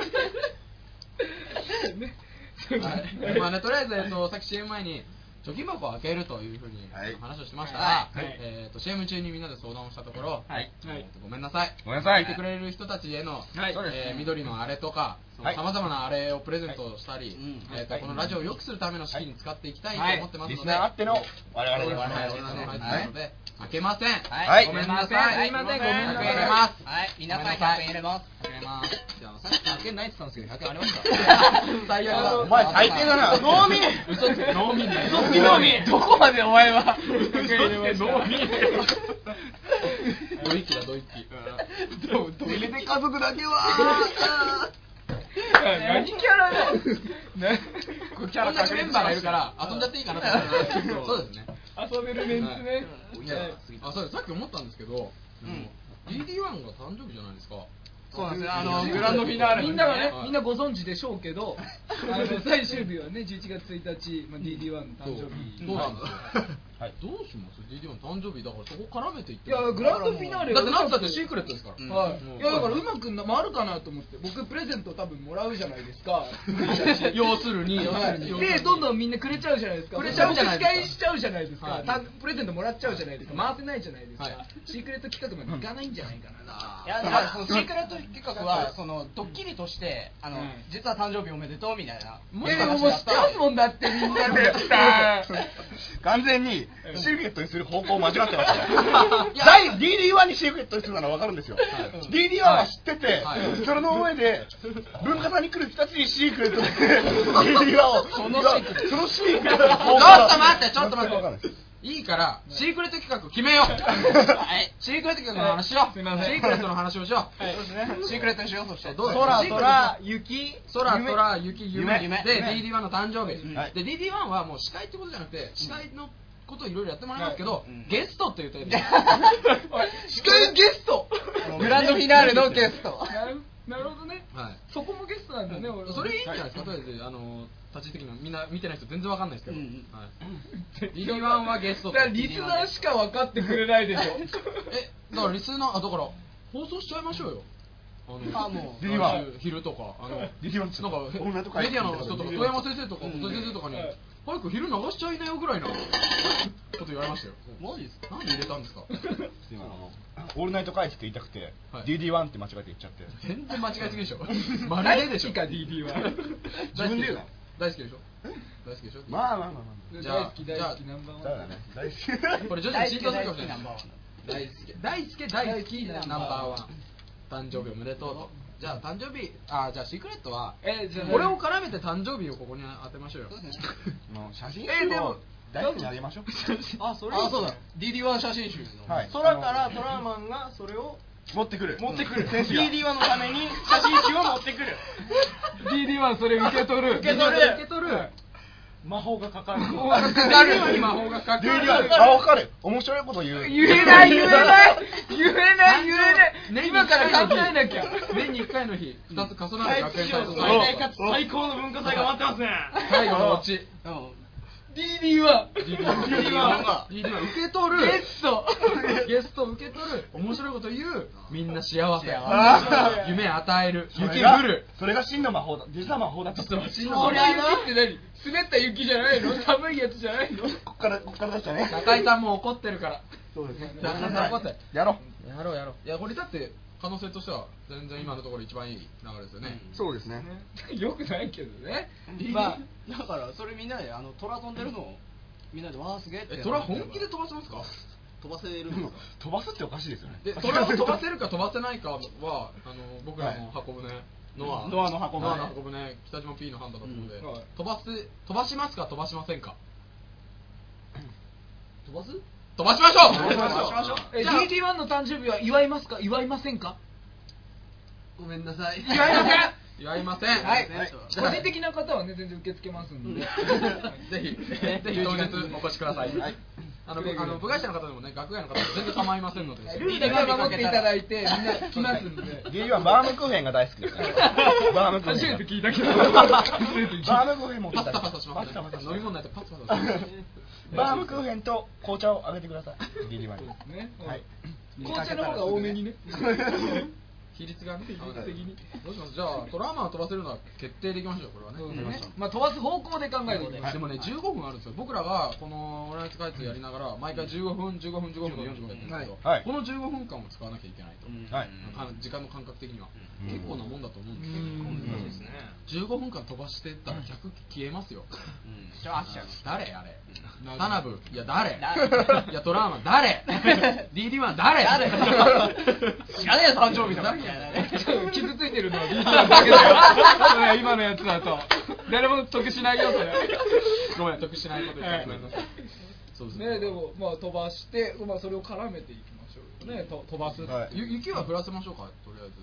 はい。まあね、とりあえず、えっと、さっき CM 前に貯金箱を開けるというふうにはい。話をしてましたが、はい。えっと CM 中にみんなで相談をしたところ、はい。えっとごめんなさい。ごめんなさい。聞いてくれる人たちへの、はい。えー緑のあれとかはいさまざまなあれをプレゼントしたり、うん。えっとこのラジオを良くするための資金に使っていきたいと思ってますので、リスナーあっての我々我々ですねはリスナーので、開けません、はい。ごめんなさい。すいません。ごめんなさい100円入れます。はい皆さん。ごめんなさい100円入れます。開けます。じゃあさっき100円ないって言ってたんですけど100円ありました。最悪だお前最低だな。農民嘘つけ農民だよ農民農民どこまでお前は。ドイッキだドイッキせめて家族だけは。何キャラだよこれキャラメンバーがいるから遊んじゃっていいかなと思ったん。ですけどそうですね。遊べるメンツね。あそうですさっき思ったんですけど、DD1 が誕生日じゃないですか。そうなんですよ。あのグランドフィナーレみんながねはい。みんなご存知でしょうけど あの最終日はね11月1日、まあ、DD1 の誕生日。そうなんですよはい。どうします？DD1 誕生日だからそこ絡めていっていやグランドフィナーレだってなんつってうシークレットですから、はい、うん。いやだからうまく回るかなと思って僕プレゼント多分もらうじゃないですか。要するにはい。要するに。でどんどんみんなくれちゃうじゃないですか。くれちゃうじゃないですか。僕司会しちゃうじゃないですか、はい。たプレゼントもらっちゃうじゃないですか。回せないじゃないですか、はい。シークレット企画までいかないんじゃないかな、いやだからその シークレット企画はそのドッキリとしてあのはい。実は誕生日おめでとうみたいな。もしかもうしたもんだってみんなで。さ完全にシークレットにする方向間違ってましたね 第 DD1 にシークレットにするなら分かるんですよ、DD1 は知ってて、はい。それの上で文化祭に来る人たちにシークレットで DD1 をそのシークレット。そのシークレット。ちょっと待ってちょっと待って。いですいいからシークレット企画決めよう。はい。シークレット企画の話しよう。シークレットの話をしよう。そうですね。シークレットにしようそして。どう空空雪。空夢。空雪夢。夢。で夢。DD1 の誕生日、はい。で DD1 はもう司会ってことじゃなくて司会のことをいろいろやってもらいますけど、うん。ゲストって言うと 司会ゲスト。グランドフィナーレのゲスト。なるなるほどね。はい。そこもゲストなんだね俺は。それいいんじゃないですか、とりあえずあの立ち的なみんな見てない人全然わかんないですけど、うんうん。はい、DD1 はゲストだからリスナーしか分かってくれないでしょ。えだからリスナーあだから放送しちゃいましょうよあのあもう来 DD1 週昼とか。あの DD1 っつなんかオールナイト会メディアの人とか富山先生とかうん。細井先生とかにはい。早く昼流しちゃいなよぐらいなこと言われましたよ。マジですか？なんで入れたんですか？今あのオールナイト会って言いたくて、はい。DD1 って間違えて言っちゃって。全然間違いすぎでしょ。まるででしょ。か DD は 大好きでしょ自分で言うな大好き。でしょ？大好きでしょ？まあまあまあまじゃあ大好き大好きナンバーワン。だね。大好き。これ徐々に浸透するかもしれない。大好き。ナンバーワン。大好き大好き大好きナンバーワン誕生日おめでとうと。じゃあ誕生日あじゃあシークレットはえじゃあこれを絡めて誕生日をここに当てましょうよ。もう写真えでもを大好きにあげましょう。あそれあそうだ。DD1 写真集の。はい。空からトラーマンがそれを持ってくる。持ってくる。選手が。DD1 のために写真集を持ってくる。DD はそれ受け取る。受け取る。受け取る魔法がかかる。魔法がかかる。魔法がかかる DD1 あ分かる。面白いこと言う。言えない言えない。言えない言えない。今から考えなきゃ。年に1回の日。2つ重なる学園祭と最高の文化祭が待ってますね。最後のオチ DD は。DD1 が DD1 受け取る。ゲスト。ゲスト受け取る。面白いこと言う。みんな幸せ。夢与える。雪降る。それが真の魔法だ。実は魔法だっ真のそれ雪って何？滑った雪じゃないの？寒いやつじゃないの？こっからこっから出したね。中井さんも怒ってるから。そうですね。中井さん怒ってる。やろやろうやろう。いやこれだって可能性としては全然今のところ一番いい流れですよね。うそうですね。よくないけどね。まあだからそれみんなであの虎飛んでるのをみんなでわあすげえって。え虎本気で飛ばせますか？飛ばせるんですか？飛ばすっておかしいですよね。で 虎を飛ばせるか飛ばせないかはあの僕らの箱舟。ノア。ノアの箱舟。ノアの箱舟。北島 P の判断だと思うので、うん。はい。飛ばす飛ばしますか飛ばしませんか？飛ばす？飛ばしましょう。飛ばしましょう。え DD1 の誕生日は祝いますか？祝いませんか？ごめんなさい。祝いません。祝いません。はい。はい個人的な方はね全然受け付けますんで。ぜひ ぜひ当日お越しください、はい。あのぶあの部外者の方でもね学外の方でも全然構いませんので。ルールだけは守っていただいてみんな来ますんで。DD はバームクーヘンが大好きですから。バームクー初ヘンが。めて聞いたけど。バームクーヘン持ってパサパサします飲み物ないとパッサパサしますバームクーヘンと紅茶をあげてください。DD はね。はい。紅茶の方が多めにね。比率がね比率的に。どうします？じゃあトラウマを飛ばせるのは決定でいきましょうこれはね、まあ飛ばす方向で考えておきましょうでもね15分あるんですよ。僕らがこの「オールナイト開通」やりながら毎回15分15分15分で45分やってるんですけど、はい。この15分間を使わなきゃいけないと、はい。か時間の感覚的には、うん結構なもんだと思うんですよ、うん。ですね。15分間飛ばしてったら客消えますよ、じゃあ誰？あれ。田辺いや誰？いやト ラウマ。誰？DD1 誰？知らねえよ誕生日とか誰？みたいなやね傷ついてるのは DD1 だけだよ。今のやつだと。誰も得しないよそれ。ごめん得しないこと言ってごめんなさい。そうですね。でもまあ飛ばして、まあ、それを絡めていきましょうよね。と飛ばす、はい。ゆ雪は降らせましょうかとりあえず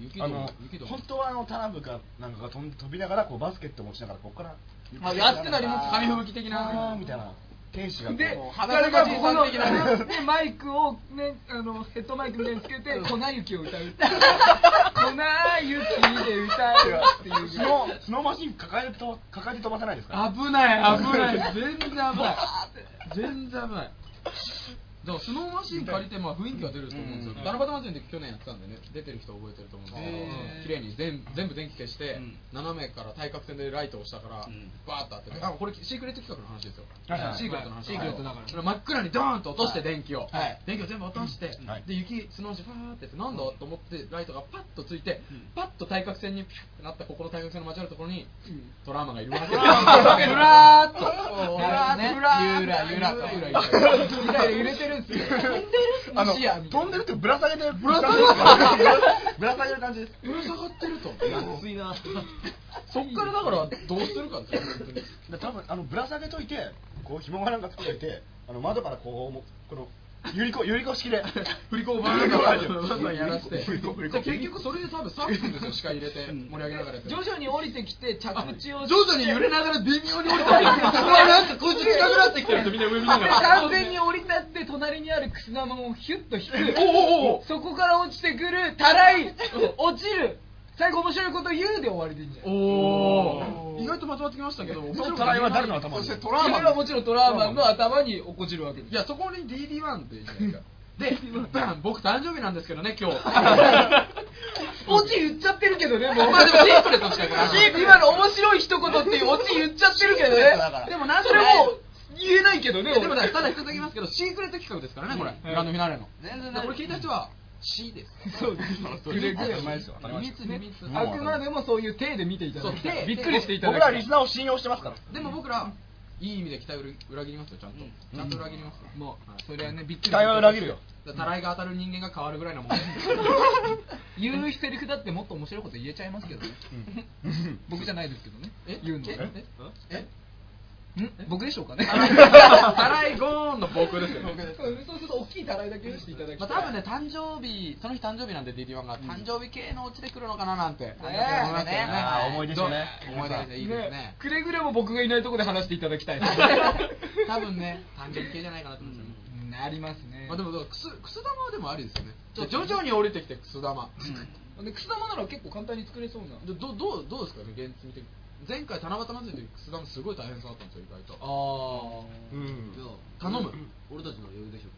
雪あの本当はあの田辺かなんかが飛ん飛びながらこうバスケット持ちながらここからあ安くなります。紙吹雪的な。あーみたいな天使がこう。で、裸誰がここの、おじさん的な。ね、マイクをね、あの、ヘッドマイクみたいにつけて、粉雪を歌う。粉雪で歌うっていう。スノースノーマシン抱えてと抱えて飛ばせないですか？危ない危ない。全然危ない。全然危ないだからスノーマシン借りてまあ雰囲気は出ると思うんですよ。うん。七夕祭りの時去年やってたんでね出てる人覚えてると思うんですけど綺麗に全全部電気消してうん。斜めから対角線でライトを押したからうん。バーッと当ててあこれシークレット企画の話ですよ。シークレットの話。シークレットだから。それ真っ暗にドーンと落として電気を。はい。電気を全部落としてはい。で雪スノージファーってやってなんだと思ってライトがパッとついてパッと対角線にピュッてなったここの対角線の交わるところにトラウマがいるわけですよ。ふらー。っと。ふらゆらゆらと。ゆらゆら。ゆらゆら揺れてるるんですよ。あの飛んでるってぶら下げてぶら下げぶら下げる感じ。です。ぶら下がってると。安いな。そっからだからどうするかですよ本当に。で多分あのぶら下げといてこう紐がなんかつけといてあの窓からこうもこのゆり子ゆり子式で。振り子をバーンとバンバンやらせて結局それで多分サーフィンですよ視界入れて。盛り上げながら。徐々に降りてきて着地を徐々に揺れながら微妙に降りてきて。なんかこいつ近くなってきてるってみんな上見ながら。完全に降り立って隣にあるくす玉をヒュッと引く。そこから落ちてくるたらい 落ちる最後面白いこと言うで終わりでいいんじゃない？おお意外とまとまってきましたけどそのたらいは誰の頭にそしてトラーマンそれはもちろんトラーマンの頭に落っこちるわけです。いやそこに DD1 っていいじゃないですか。でバン僕誕生日なんですけどね今日。オチ言っちゃってるけどねもう。まあでもシークレットしかからシーク今の面白い一言っていうオチ言っちゃってるけどね。でもなんそれもう言えないけどねでもねただ一つだけ言いますけどシークレット企画ですからねこれ。うん。グランドフィナーレの。全然でこれ聞いた人は C ですそうですくれぐれうまいですよ秘密秘密。あくまでもそういう体で見ていただい。びっくりしていただ僕らリスナーを信用してますから。でも僕らいい意味で期待を裏切りますよちゃんと。ちゃんと裏切りますよ。もうそれはねびっくり期待は裏切るよ。たらいが当たる人間が変わるぐらいなもんです。言うセリフだってもっと面白いこと言えちゃいますけどね。僕じゃないですけどね。え言うのえ？え？僕でしょうかね？たらいゴーンの僕ですよそうそうすると大きいたらいだけしていただきたい。まあ、多分ね、誕生日、その日誕生日なんで DD1 が、誕生日系のオチで来るのかななんて、ね思いますけどね。あー思い出しょう？ね思い出していいですね。くれぐれも僕がいないところで話していただきたい。で す多分ね、誕生日系じゃないかなと思うんですよね。うん。ありますね。まあでも、くす、くす玉はでもありですよね。で徐々に降りてきてくす玉。でくす玉なら結構簡単に作れそうな。でどどうどうですかね、現実見て。前回七夕祭りでくす玉すごい大変そうだったんですよ、意外と。あうん。じゃあ頼む。俺たちの余裕でしょ。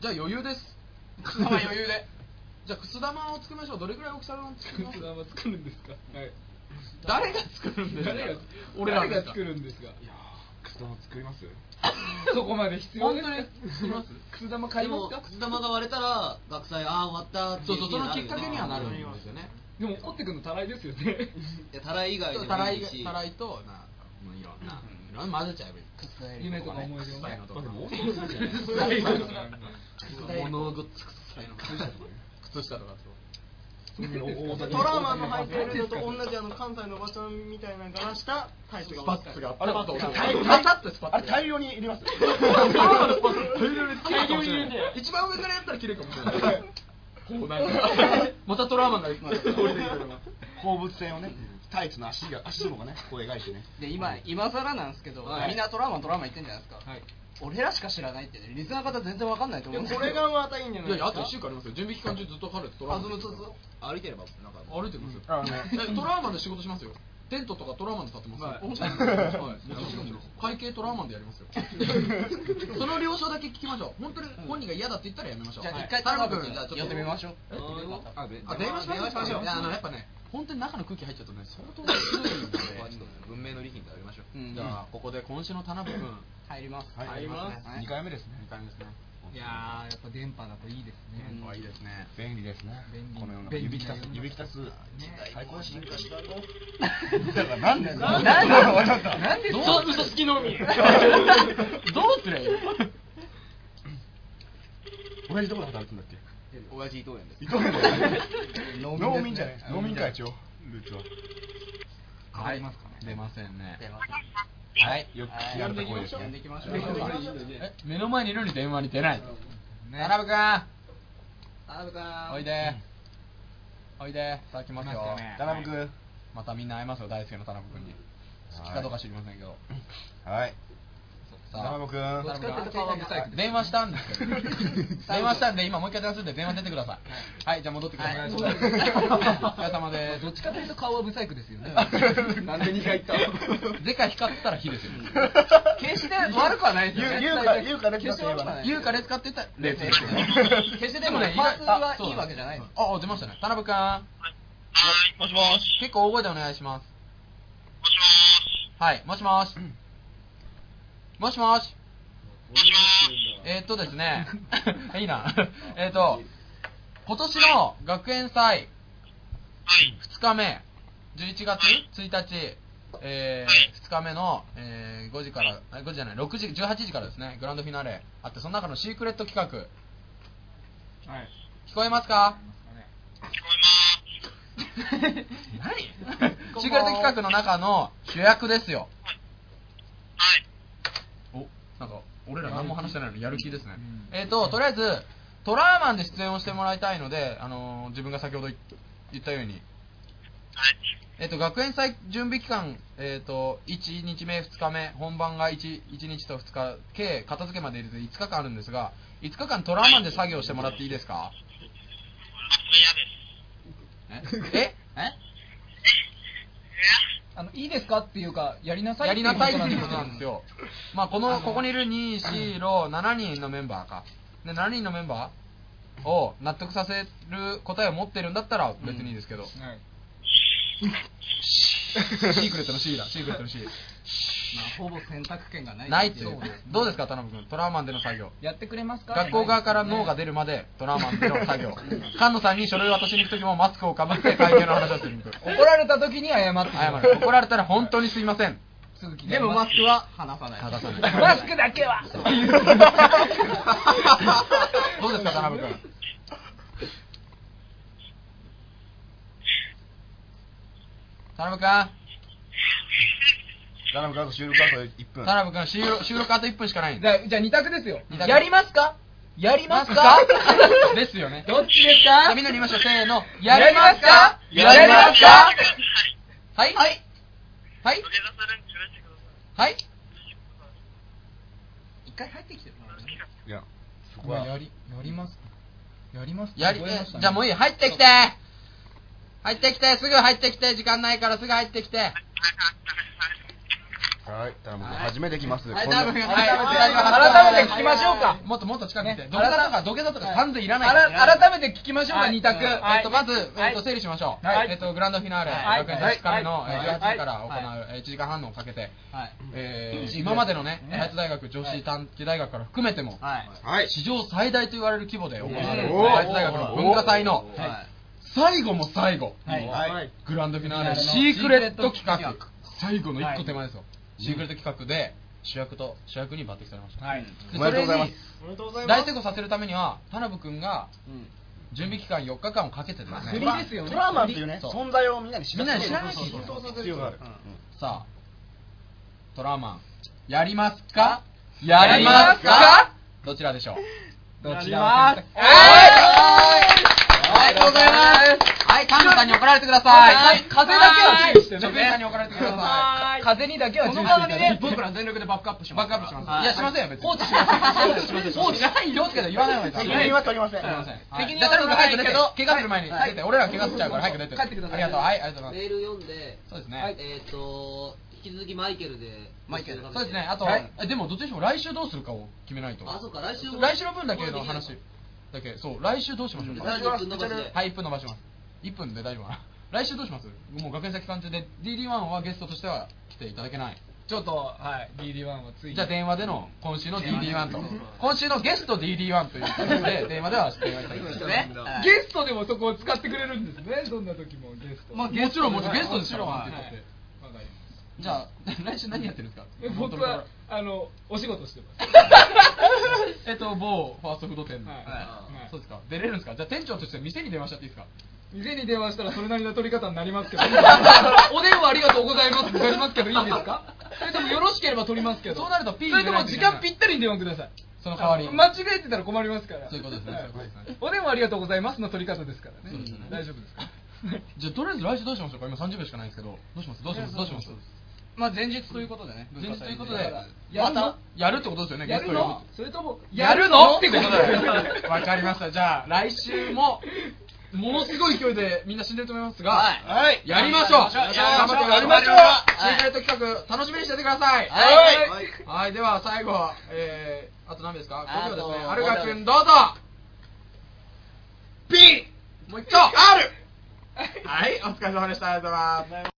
じゃあ余裕です。くす玉余裕で。じゃあくす玉を作りましょう。どれぐらい大きさの作ります？くす玉作るんですか？はい。誰が作るんですか？誰が俺らが作るんですか？くす玉作ります？そこまで必要ですか？本当に作ります？くす玉買いますか？でもくす玉が割れたら学祭ああ終わったっていそうそう、そのきっ気になるよねかけにはなるんですよね。でも折ってくるのたらいですよね。いやたらい以外でもたらいいいし、たらいと、なんか、もういろんな、いろんな混ぜちゃえばいい。夢とか思い出をね。靴下とか。靴下とか。トラトラーマンの履いてるのと同じあの関西のおばちゃんみたいな柄したタイツがスパッツが、あれパッと大パタッとスパッツ。あれ大量に入れます大量に入れて一番上からやったら綺麗かもしれない。こうなんか、またトラウマが降りてくるの放物線をねタイツの足が足紐がねこう描いてねで今今更なんですけど、はいみんなトラウマントラウマン言ってんじゃないですか、はい俺らしか知らないってねリスナーの方全然わかんないと思うんですよこれがまたいいんじゃないいやいや、あと1週間ありますよ。準備期間中ずっと彼とトラウマン。歩いてればなんか歩いてますよ。あのえトラウマンで仕事しますよ。テントとかトラウマンで立ってますよ。はい。はい。もちろんもちろん会計トラウマンでやりますよ。その了承だけ聞きましょう。本当に本人が嫌だって言ったらやめましょう。じゃあはい。一回田辺君君じゃあ呼んでみましょう。あ、電話しましょう。いやあのやっぱね、本当に中の空気入っちゃうとね、相当ひどいんで。文明の利品でありましょううん。じゃあここで今週の田辺君入ります。はい。入ります。2回目ですね。2回目ですね。いやーやっぱ電波だといいですね。電波はいいですね。便利ですね。便利。このような指きたす指きたす。ね。最高進化したぞだからなんでなんでなんでどうそう嘘つきのみ。どうすりゃいい親父どこで働くんだっけ？親父伊藤園です。伊藤園ですね。民じゃない農民会長ルーツは。変わりますかね。出ませんね。出ますはい。よくはい聞かれた声ですねいきましょうえ？目の前にいるのに電話に出ない。田辺君田辺君おいで。おいで。さあ来ますよ来ましたね。田辺君またみんな会いますよ、大輔の田辺君に。好きかどうか知りませんけど。はいさ。あ田辺君。どっちかっていうと顔はブサイク電話したんですけど電話したんで今もう一回電話するんで電話出てください。はい。じゃあ戻ってください、はい。お疲れ様です。どっちかというと顔はブサイクですよね。なんで2回言ったでか光ったら火ですよ。決して悪くはないですよね。言うか言うか言うかレスかって言ったらレスですよ決してでもねパーツはいいわけじゃないです。ああ出ましたね。田辺君。もしもし。結構大声でお願いします。はいもしもしもしもし。えーっとですね。いいな。えーっと今年の学園祭。2日目。11月1日。え2日目の、えー5時からあ5時じゃない。6時18時からですね。グランドフィナーレ。あってその中のシークレット企画。はい。聞こえますか？何？シークレット企画の中の主役ですよ。おなんか俺ら何も話してないのにやる気ですね、えっ、ととりあえずトラーマンで出演をしてもらいたいので、あのー自分が先ほど言言ったように。えっと、学園祭準備期間、えっと、1日目、2日目、本番が 1, 1日と2日、計片付けまで入れて5日間あるんですが、5日間トラーマンで作業してもらっていいですか？え？あのいいですかっていうかやりなさいやりなさいっていうことなんですよ。まあ、この、ここにいる2、4、6、7人のメンバーか。で、7人のメンバーを納得させる答えを持ってるんだったら別にいいですけど。はいシークレットの C だ、シークレットの C。まあほぼ選択権がないないっていう。どうですか、田辺君？トラーマンでの作業。やってくれますか？学校側から脳が出るまでトラーマンでの作業。菅野さんに書類を渡しに行くときもマスクをかぶって会計の話をする。怒られた時に謝って謝る。怒られたら本当にすいません。でもマスクは離さない剥がさないマスクだけはどうですか、田辺君？田辺君？田辺君収録あと1分。田辺君収録、収録あと1分しかないんじゃあじゃあ2択ですよ。二択。やりますか？やりますか？ですよね。どっちですか？みんなに言いましょう。せーの。やりますか？やりますか？はい。はい。はい。はい。一回入ってきてるいやそこは。まあやりやりますやりますやり、覚えじゃあもういい。入ってきて。入ってきて、すぐ入ってきて、時間ないからすぐ入ってきて。はい田辺君初めて来ます。はい、こんな田辺君はいはい。改めて聞きましょうか。もっともっと近くに土下座とか土下座とか三髄いらない。改めて聞きましょうかはい2択。はい。えっと、まず、はい。えっと、整理しましょう。はい。えっと、グランドフィナーレ、はい。学園祭2日目のはい。えー18時から行うはえー1時間半のをかけて、はい。えー今までのね、ねハヤツ大学女子短期大学から含めても、はい。はい。史上最大と言われる規模で行われる、おーハヤツ大学の文化祭の、はい。最後も最後、はい。はい。グランドフィナーレ、シークレット企画。最後の一個手前ですよ。シークレット企画で、主役と主役に抜擢されました。はい。でおめでとうございます。大成功させるためには、田辺君がうん。準備期間4日間をかけてですね、振りですよね。トラーマンっていうねそう。存在をみんなに知らせみんなに必要がある。さあ、トラーマン、やりますか？やりますか？どちらでしょう？どちらやりますありがとうございます。はい、菅野さんに怒られてください。はい。風だけは注意してね。職員さんに怒られてください。風にだけはこ注意して。いただいて僕ら全力でバックアップしい。ます。バックアップします。はい。いや、しませんよ、別に。放置しません放置しない気をつけて言わない方がい。い。です責任は取りませんすいません。はい責任は取らない。早く出て。けど怪我する前に出て、俺らが怪我しちゃうから早く出て。帰ってください。ありがとう。はい、ありがとうございメール読んで、ます。そうですね。えっ、と、引き続きマイケルで、マイケル。そうですね。あと、でもどっちにしても来週どうするかを決めないと。あ、そうか、来週も来週の分だけの話だけ、そう、来週どうしましょうか？来週ははい、1分伸ばします。1分で大丈夫かな。来週どうします？もう学園祭期間中で DD1 はゲストとしては来ていただけない。ちょっとはい DD1 はついにじゃあ電話での今週の DD1 と。今週のゲスト DD1 ということで、電話では電話いただきます。ねゲストでもそこを使ってくれるんですねどんな時もゲストまあもちろんもちろんはいゲストですから。もなんて言ったってわかりますじゃあ、来週何やってるんですか？え僕はあのお仕事してます。えっと、某ファーストフード店の。はい。はい。そうですか。出れるんですか？じゃあ店長として店に電話しちゃっていいですか？店に電話したらそれなりの取り方になりますけど。お電話ありがとうございますってなりますけどいいですか？それともよろしければ取りますけど。そうなるとピーそれとも時間ぴったりに電話ください。その代わりに。間違えてたら困りますから。そういうことですね。はそういうことですねお電話ありがとうございますの取り方ですからね。そうですね。大丈夫ですか？じゃあとりあえず来週どうしましょうか今30秒しかないんですけど。どうします？どうします？どうします？まあ前日ということでね前日ということでやるの？また？やるってことですよねやるの？それともやるの？ってここととで わかりました。じゃあ来週もものすごい勢いでみんな死んでると思いますが、はい。やりましょう。頑張ってやりましょう。シークレット企画楽しみにしててください。はい。はい、では最後、えー、あと何ですか？あ ?5 秒ですね。とアルガ君どうぞ。P もう一丁。R はい、お疲れ様でした。ありがとうございます。